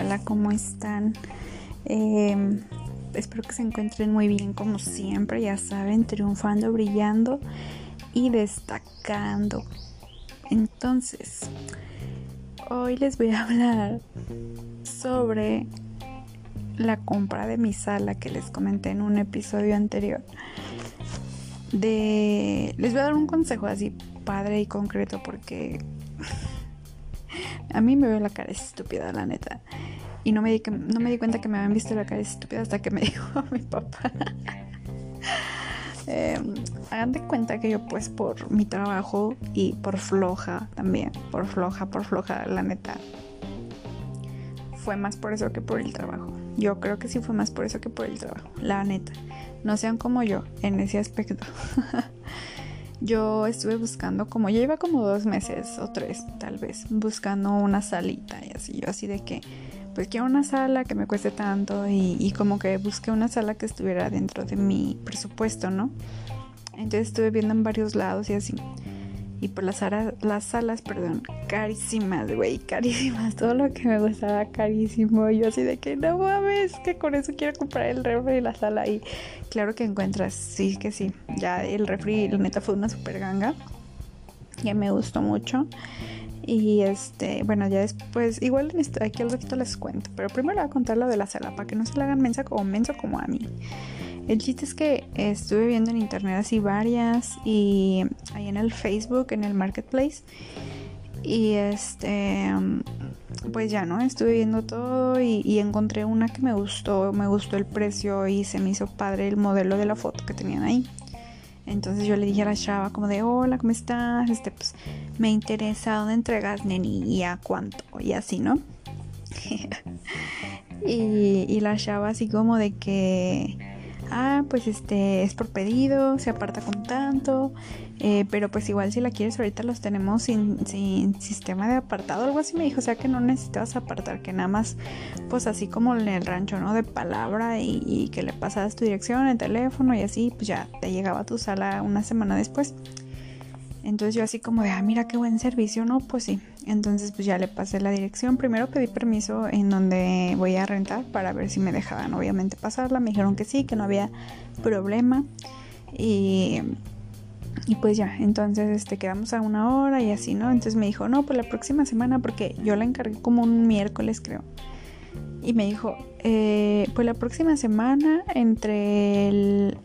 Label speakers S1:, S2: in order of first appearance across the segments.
S1: Hola, ¿cómo están? Em, espero que se encuentren muy bien como siempre, ya saben, triunfando, brillando y destacando. Entonces, hoy les voy a hablar sobre la compra de mi sala que les comenté en un episodio anterior. Les voy a dar un consejo así padre y concreto porque a mí me veo la cara estúpida, la neta. Y no me, di no me di cuenta que me habían visto la cara estúpida hasta que me dijo mi papá. Em, hagan de cuenta que yo pues por mi trabajo y por floja también, por floja, por floja, la neta. Fue más por eso que por el trabajo. Yo creo que sí fue más por eso que por el trabajo, la neta. No sean como yo en ese aspecto. yo estuve buscando como, ya iba como dos meses o tres tal vez, buscando una salita y así, yo así de que, pues quiero una sala que me cueste tanto y, y como que busqué una sala que estuviera dentro de mi presupuesto, ¿no? Entonces estuve viendo en varios lados y así. Y por las, las salas, perdón, carísimas, güey, carísimas. Todo lo que me gustaba carísimo. Y yo así de que no mames, que con eso quiero comprar el refri y la sala. Y claro que encuentras, sí que sí. Ya el refri, la neta, fue una super ganga. Ya me gustó mucho. Y este, bueno, ya después, igual aquí al ratito les cuento. Pero primero voy a contar lo de la sala para que no se la hagan mensa como menso como a mí. El chiste es que estuve viendo en internet así varias y ahí en el Facebook, en el marketplace. Y este, pues ya no, estuve viendo todo y, encontré una que me gustó, me gustó el precio y se me hizo padre el modelo de la foto que tenían ahí. Entonces yo le dije a la chava como de, hola, ¿cómo estás? Este, pues me interesa dónde entregas, neni, y a cuánto, y así, ¿no? y, y la chava así como de que ah, pues este es por pedido, se aparta con tanto, eh, pero pues igual si la quieres ahorita los tenemos sin, sin sistema de apartado, algo así me dijo, o sea que no necesitas apartar, que nada más pues así como en el rancho, ¿no? De palabra y, y que le pasabas tu dirección, el teléfono y así, pues ya te llegaba a tu sala una semana después. Entonces yo así como de, ah, mira qué buen servicio, ¿no? Pues sí. Entonces pues ya le pasé la dirección. Primero pedí permiso en donde voy a rentar para ver si me dejaban obviamente pasarla. Me dijeron que sí, que no había problema. Y, y pues ya, entonces este, quedamos a una hora y así, ¿no? Entonces me dijo, no, pues la próxima semana, porque yo la encargué como un miércoles creo. Y me dijo, eh, pues la próxima semana entre el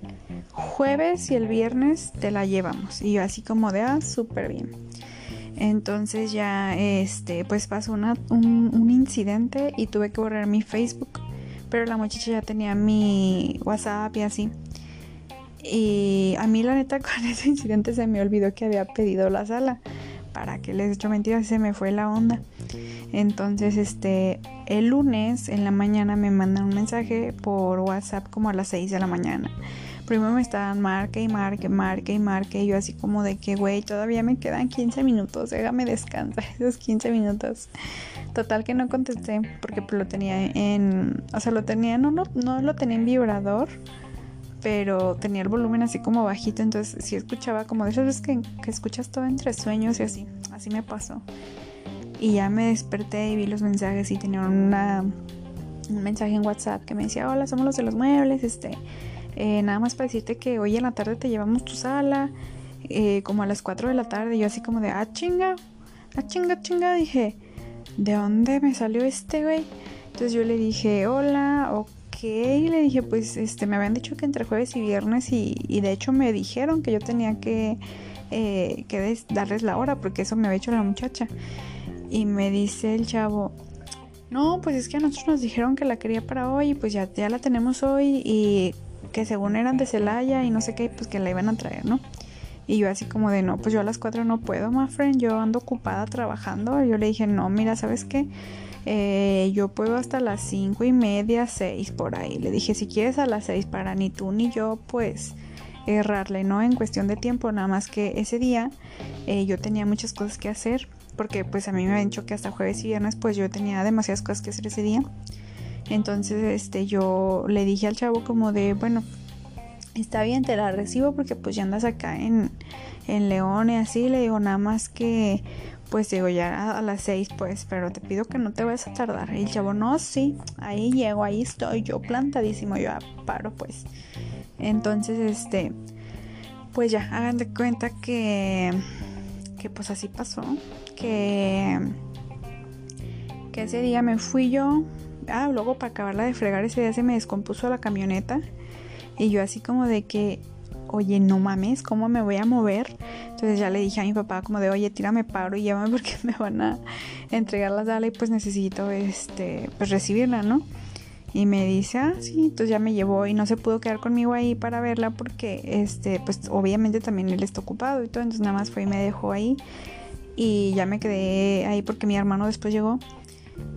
S1: jueves y el viernes te la llevamos. Y así como de, ah, súper bien. Entonces ya, este, pues pasó un, un, incidente y tuve que borrar mi Facebook. Pero la muchacha ya tenía mi WhatsApp y así. Y a mí la neta con ese incidente se me olvidó que había pedido la sala. Para que les he hecho mentiras, se me fue la onda. Entonces, este, el lunes en la mañana me mandan un mensaje por WhatsApp como a las 6 de la mañana primero me estaban marque y marque, marque y marque. Y yo así como de que, güey, todavía me quedan 15 minutos, déjame descansar esos 15 minutos. Total que no contesté porque lo tenía en, o sea, lo tenía, no, no, no lo tenía en vibrador, pero tenía el volumen así como bajito, entonces sí escuchaba como de esas veces que, escuchas todo entre sueños y así, así me pasó. Y ya me desperté y vi los mensajes y tenía una, un mensaje en WhatsApp que me decía, hola, somos los de los muebles, este eh, nada más para decirte que hoy en la tarde te llevamos tu sala, eh, como a las 4 de la tarde. Yo así como de, ah, chinga, ah, chinga, chinga. Dije, ¿de dónde me salió este güey? Entonces yo le dije, hola, ok. Y le dije, pues este, me habían dicho que entre jueves y viernes y, de hecho me dijeron que yo tenía que, eh, que darles la hora porque eso me había hecho la muchacha. Y me dice el chavo, no, pues es que a nosotros nos dijeron que la quería para hoy y pues ya, ya la tenemos hoy y que según eran de Celaya y no sé qué, pues que la iban a traer, ¿no? Y yo así como de, no, pues yo a las 4 no puedo, my friend, yo ando ocupada trabajando. Yo le dije, no, mira, ¿sabes qué? Eh, yo puedo hasta las cinco y media, 6 por ahí. Le dije, si quieres a las 6 para ni tú ni yo, pues errarle, ¿no? En cuestión de tiempo, nada más que ese día eh, yo tenía muchas cosas que hacer, porque pues a mí me habían dicho que hasta jueves y viernes, pues yo tenía demasiadas cosas que hacer ese día. Entonces, este, yo le dije al chavo como de, bueno, está bien, te la recibo porque pues ya andas acá en, en León y así. Le digo, nada más que pues digo, ya a las seis, pues, pero te pido que no te vayas a tardar. Y el chavo, no, sí, ahí llego, ahí estoy, yo plantadísimo, yo paro, pues. Entonces, este, pues ya, hagan de cuenta que, que pues así pasó, que, que ese día me fui yo, ah, luego para acabarla de fregar, ese día se me descompuso la camioneta. Y yo así como de que, oye, no mames, ¿cómo me voy a mover? Entonces ya le dije a mi papá como de, oye, tírame paro y llámame porque me van a entregar la sala y pues necesito, este, pues recibirla, ¿no? Y me dice, ah, sí, entonces ya me llevó y no se pudo quedar conmigo ahí para verla porque, este, pues obviamente también él está ocupado y todo, entonces nada más fue y me dejó ahí y ya me quedé ahí porque mi hermano después llegó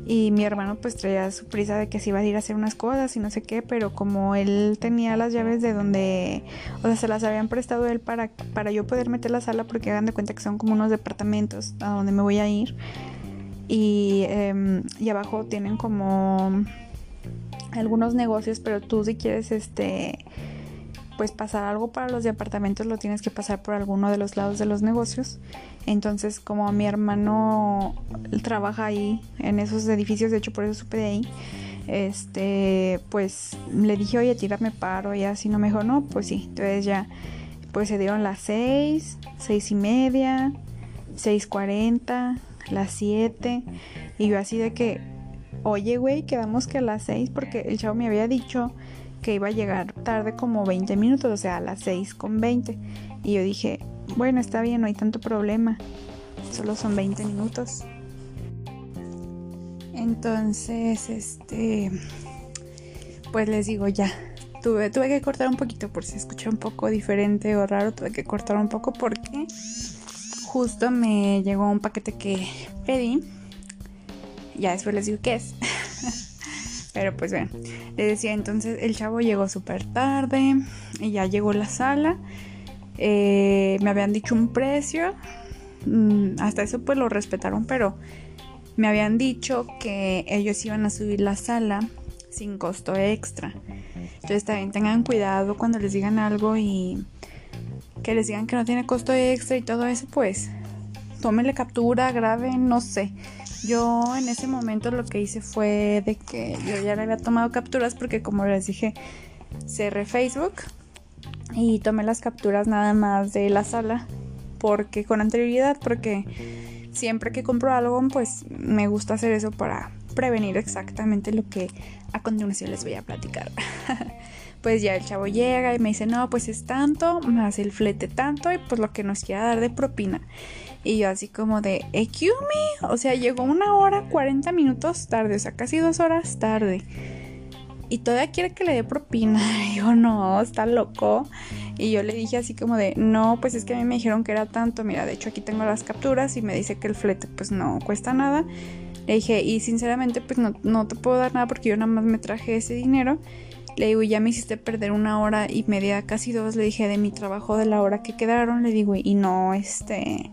S1: y mi hermano pues traía su prisa de que se iba a ir a hacer unas cosas y no sé qué, pero como él tenía las llaves de donde, o sea, se las habían prestado él para, para yo poder meter la sala porque hagan de cuenta que son como unos departamentos a donde me voy a ir. Y, em, y abajo tienen como algunos negocios, pero tú si quieres este pues pasar algo para los departamentos lo tienes que pasar por alguno de los lados de los negocios. Entonces, como mi hermano trabaja ahí en esos edificios, de hecho por eso supe de ahí, este, pues le dije, oye, tírame paro, y así no me dijo, no, pues sí. Entonces ya, pues se dieron las seis, seis y media, seis cuarenta, las siete, y yo así de que, oye, güey, quedamos que a las seis, porque el chavo me había dicho que iba a llegar tarde como 20 minutos, o sea, a las 6 con 20. Y yo dije, bueno, está bien, no hay tanto problema, solo son 20 minutos. Entonces, este, pues les digo ya, tuve, tuve que cortar un poquito por si escuché un poco diferente o raro, tuve que cortar un poco porque justo me llegó un paquete que pedí. Ya después les digo qué es. Pero pues bueno, le decía entonces el chavo llegó súper tarde y ya llegó la sala. Eh, me habían dicho un precio. Mm, hasta eso pues lo respetaron, pero me habían dicho que ellos iban a subir la sala sin costo extra. Entonces también tengan cuidado cuando les digan algo y que les digan que no tiene costo extra y todo eso, pues tómenle captura, graben, no sé. Yo en ese momento lo que hice fue de que yo ya le había tomado capturas porque como les dije, cerré Facebook y tomé las capturas nada más de la sala porque con anterioridad porque siempre que compro algo pues me gusta hacer eso para prevenir exactamente lo que a continuación les voy a platicar. pues ya el chavo llega y me dice, no, pues es tanto, más el flete tanto y pues lo que nos quiera dar de propina. Y yo así como de, ¿excuse me? O sea, llegó una hora 40 minutos tarde, o sea, casi dos horas tarde. Y todavía quiere que le dé propina. Y yo, no, está loco. Y yo le dije así como de, no, pues es que a mí me dijeron que era tanto. Mira, de hecho aquí tengo las capturas y me dice que el flete pues no cuesta nada. Le dije, y sinceramente pues no, no te puedo dar nada porque yo nada más me traje ese dinero. Le digo, ya me hiciste perder una hora y media, casi dos. Le dije de mi trabajo, de la hora que quedaron. Le digo, y no, este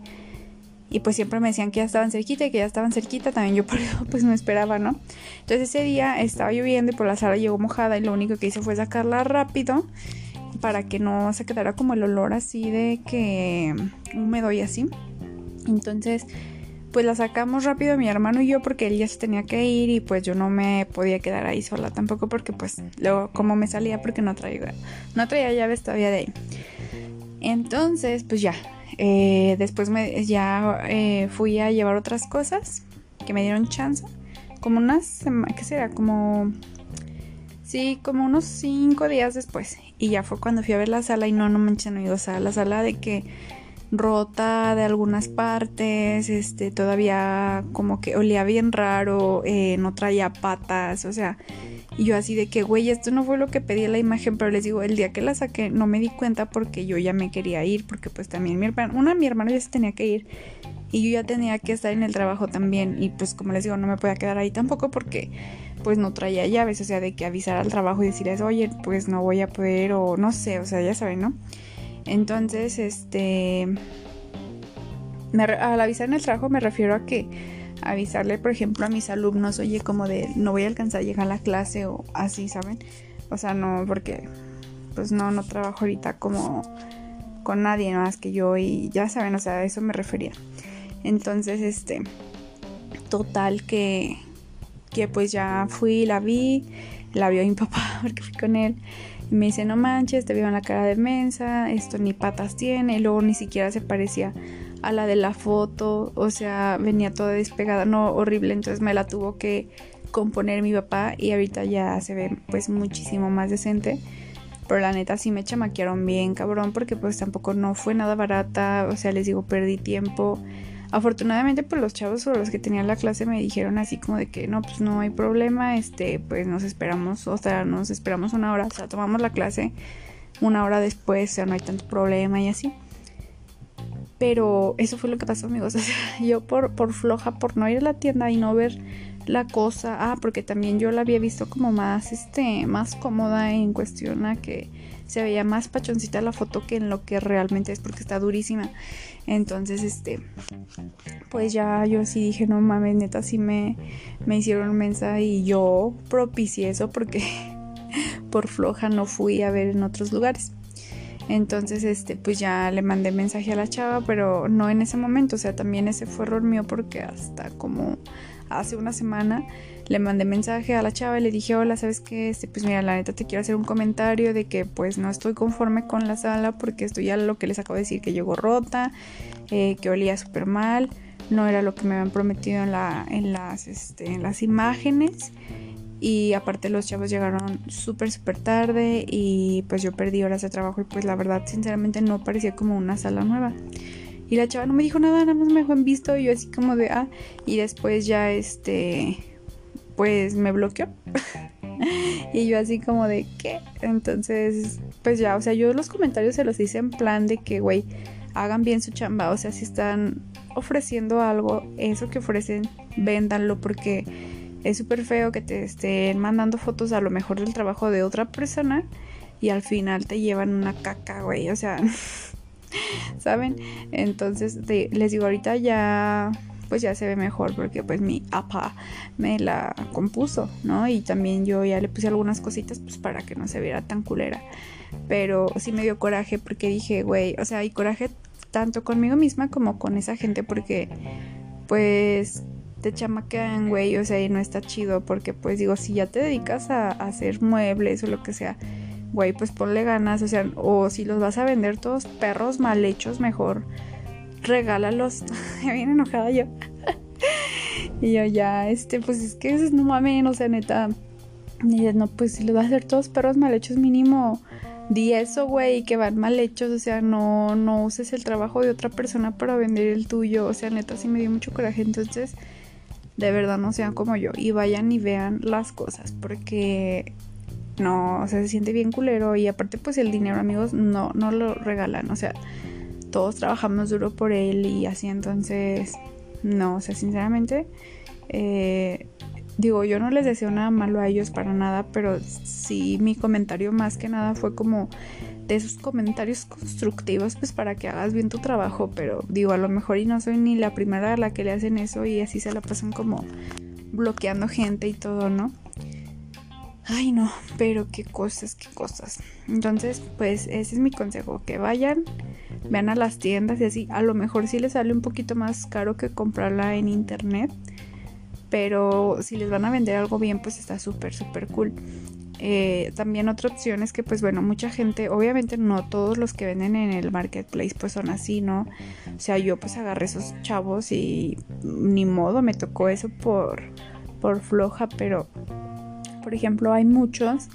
S1: y pues siempre me decían que ya estaban cerquita y que ya estaban cerquita, también yo por eso pues no esperaba, ¿no? Entonces ese día estaba lloviendo y por la sala llegó mojada y lo único que hice fue sacarla rápido para que no se quedara como el olor así de que húmedo y así. Entonces pues la sacamos rápido mi hermano y yo porque él ya se tenía que ir y pues yo no me podía quedar ahí sola tampoco porque pues luego como me salía porque no traía no traía llaves todavía de ahí. Entonces pues ya eh, después me, ya eh, fui a llevar otras cosas que me dieron chance. Como unas, ¿qué será? Como, sí, como unos cinco días después. Y ya fue cuando fui a ver la sala y no, no manches, no, o sea, la sala de que rota de algunas partes, este, todavía como que olía bien raro, eh, no traía patas, o sea, y yo así de que, güey, esto no fue lo que pedí en la imagen, pero les digo, el día que la saqué no me di cuenta porque yo ya me quería ir, porque pues también mi hermano, una mi hermano ya se tenía que ir y yo ya tenía que estar en el trabajo también y pues como les digo, no me podía quedar ahí tampoco porque pues no traía llaves, o sea, de que avisar al trabajo y decirles, oye, pues no voy a poder o no sé, o sea, ya saben, ¿no? Entonces, este, al avisar en el trabajo me refiero a que avisarle, por ejemplo, a mis alumnos, oye, como de no voy a alcanzar a llegar a la clase o así, ¿saben? O sea, no, porque pues no, no trabajo ahorita como con nadie más que yo y ya saben, o sea, a eso me refería. Entonces, este, total que, que pues ya fui, la vi, la vio mi papá porque fui con él. Me dice, no manches, te veo en la cara de mensa, esto ni patas tiene, y luego ni siquiera se parecía a la de la foto, o sea, venía toda despegada, no, horrible, entonces me la tuvo que componer mi papá y ahorita ya se ve pues muchísimo más decente. Pero la neta sí me chamaquearon bien, cabrón, porque pues tampoco no fue nada barata, o sea, les digo, perdí tiempo. Afortunadamente, pues los chavos o los que tenían la clase me dijeron así como de que no, pues no hay problema, este, pues nos esperamos, o sea, nos esperamos una hora, o sea, tomamos la clase una hora después, o sea, no hay tanto problema y así. Pero eso fue lo que pasó, amigos. O sea, yo por, por floja, por no ir a la tienda y no ver la cosa. Ah, porque también yo la había visto como más, este, más cómoda en cuestión a que se veía más pachoncita la foto que en lo que realmente es porque está durísima. Entonces, este, pues ya yo sí dije, no mames, neta, sí me, me hicieron mensa y yo propicié eso porque por floja no fui a ver en otros lugares. Entonces, este, pues ya le mandé mensaje a la chava, pero no en ese momento, o sea, también ese fue error mío porque hasta como hace una semana le mandé mensaje a la chava y le dije, hola, ¿sabes qué? Este, pues mira, la neta te quiero hacer un comentario de que pues no estoy conforme con la sala porque esto ya lo que les acabo de decir, que llegó rota, eh, que olía súper mal, no era lo que me habían prometido en, en, las, este, en las imágenes. Y aparte los chavos llegaron súper, súper tarde y pues yo perdí horas de trabajo y pues la verdad sinceramente no parecía como una sala nueva. Y la chava no me dijo nada, nada más me dejó en visto y yo así como de, ah, y después ya este, pues me bloqueó. y yo así como de, ¿qué? Entonces, pues ya, o sea, yo los comentarios se los hice en plan de que, güey, hagan bien su chamba, o sea, si están ofreciendo algo, eso que ofrecen, véndanlo porque es súper feo que te estén mandando fotos a lo mejor del trabajo de otra persona y al final te llevan una caca, güey. O sea, ¿saben? Entonces les digo, ahorita ya pues ya se ve mejor porque pues mi apa me la compuso, ¿no? Y también yo ya le puse algunas cositas pues para que no se viera tan culera. Pero sí me dio coraje porque dije, güey, o sea, y coraje tanto conmigo misma como con esa gente porque pues te chamaquean, güey, o sea, y no está chido porque pues digo, si ya te dedicas a, hacer muebles o lo que sea, güey, pues ponle ganas, o sea, o si los vas a vender todos perros mal hechos, mejor regálalos. Viene enojada yo. y yo ya, este, pues es que no mames, o sea, neta. Y no, pues si los vas a hacer todos perros mal hechos, mínimo di eso, güey, que van mal hechos, o sea, no, no uses el trabajo de otra persona para vender el tuyo, o sea, neta, sí me dio mucho coraje, entonces de verdad no sean como yo y vayan y vean las cosas porque no, o sea, se siente bien culero y aparte pues el dinero amigos no, no lo regalan, o sea, todos trabajamos duro por él y así entonces, no, o sea, sinceramente, eh, digo, yo no les deseo nada malo a ellos para nada, pero sí mi comentario más que nada fue como de esos comentarios constructivos pues para que hagas bien tu trabajo, pero digo, a lo mejor y no soy ni la primera a la que le hacen eso y así se la pasan como bloqueando gente y todo, ¿no? Ay, no, pero qué cosas, qué cosas. Entonces, pues ese es mi consejo, que vayan, vean a las tiendas y así, a lo mejor sí les sale un poquito más caro que comprarla en internet, pero si les van a vender algo bien, pues está súper, súper cool. Eh, también otra opción es que pues bueno, mucha gente, obviamente no todos los que venden en el marketplace pues son así, ¿no? O sea, yo pues agarré esos chavos y ni modo, me tocó eso por, por floja, pero por ejemplo hay muchos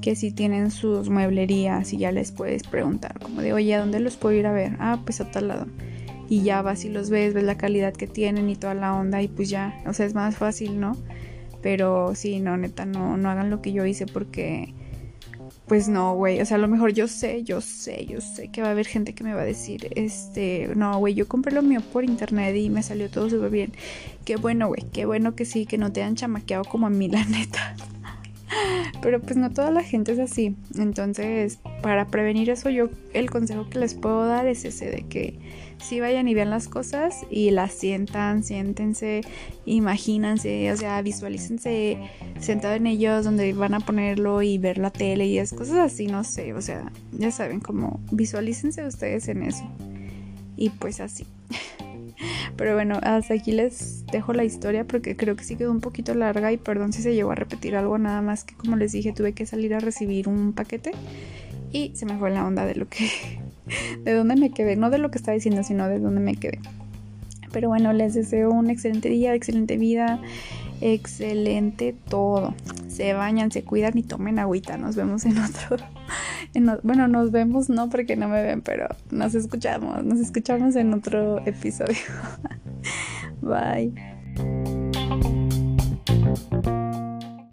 S1: que sí tienen sus mueblerías y ya les puedes preguntar como de, oye, ¿a dónde los puedo ir a ver? Ah, pues a tal lado. Y ya vas y los ves, ves la calidad que tienen y toda la onda y pues ya, o sea, es más fácil, ¿no? Pero sí, no, neta, no, no hagan lo que yo hice porque, pues no, güey. O sea, a lo mejor yo sé, yo sé, yo sé que va a haber gente que me va a decir, este, no, güey, yo compré lo mío por internet y me salió todo súper bien. Qué bueno, güey, qué bueno que sí, que no te han chamaqueado como a mí, la neta. Pero pues no toda la gente es así. Entonces, para prevenir eso, yo el consejo que les puedo dar es ese de que si vayan y vean las cosas y las sientan, siéntense, imagínense, o sea, visualícense sentado en ellos donde van a ponerlo y ver la tele y es cosas así, no sé, o sea, ya saben, como visualícense ustedes en eso. Y pues así. Pero bueno, hasta aquí les dejo la historia porque creo que sí quedó un poquito larga y perdón si se llegó a repetir algo, nada más que como les dije tuve que salir a recibir un paquete y se me fue la onda de lo que, de dónde me quedé, no de lo que estaba diciendo, sino de dónde me quedé. Pero bueno, les deseo un excelente día, excelente vida, excelente todo. Se bañan, se cuidan y tomen agüita. Nos vemos en otro. bueno, nos vemos no porque no me ven, pero nos escuchamos. Nos escuchamos en otro episodio. Bye.